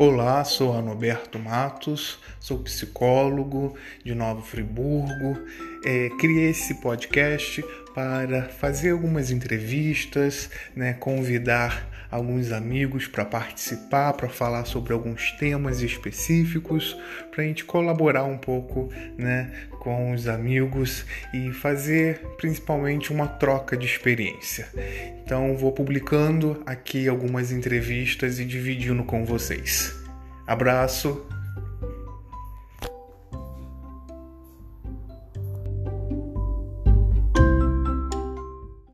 Olá, sou Anoberto Matos, sou psicólogo de Nova Friburgo. É, criei esse podcast para fazer algumas entrevistas, né, convidar alguns amigos para participar, para falar sobre alguns temas específicos, para a gente colaborar um pouco né, com os amigos e fazer principalmente uma troca de experiência. Então, vou publicando aqui algumas entrevistas e dividindo com vocês. Abraço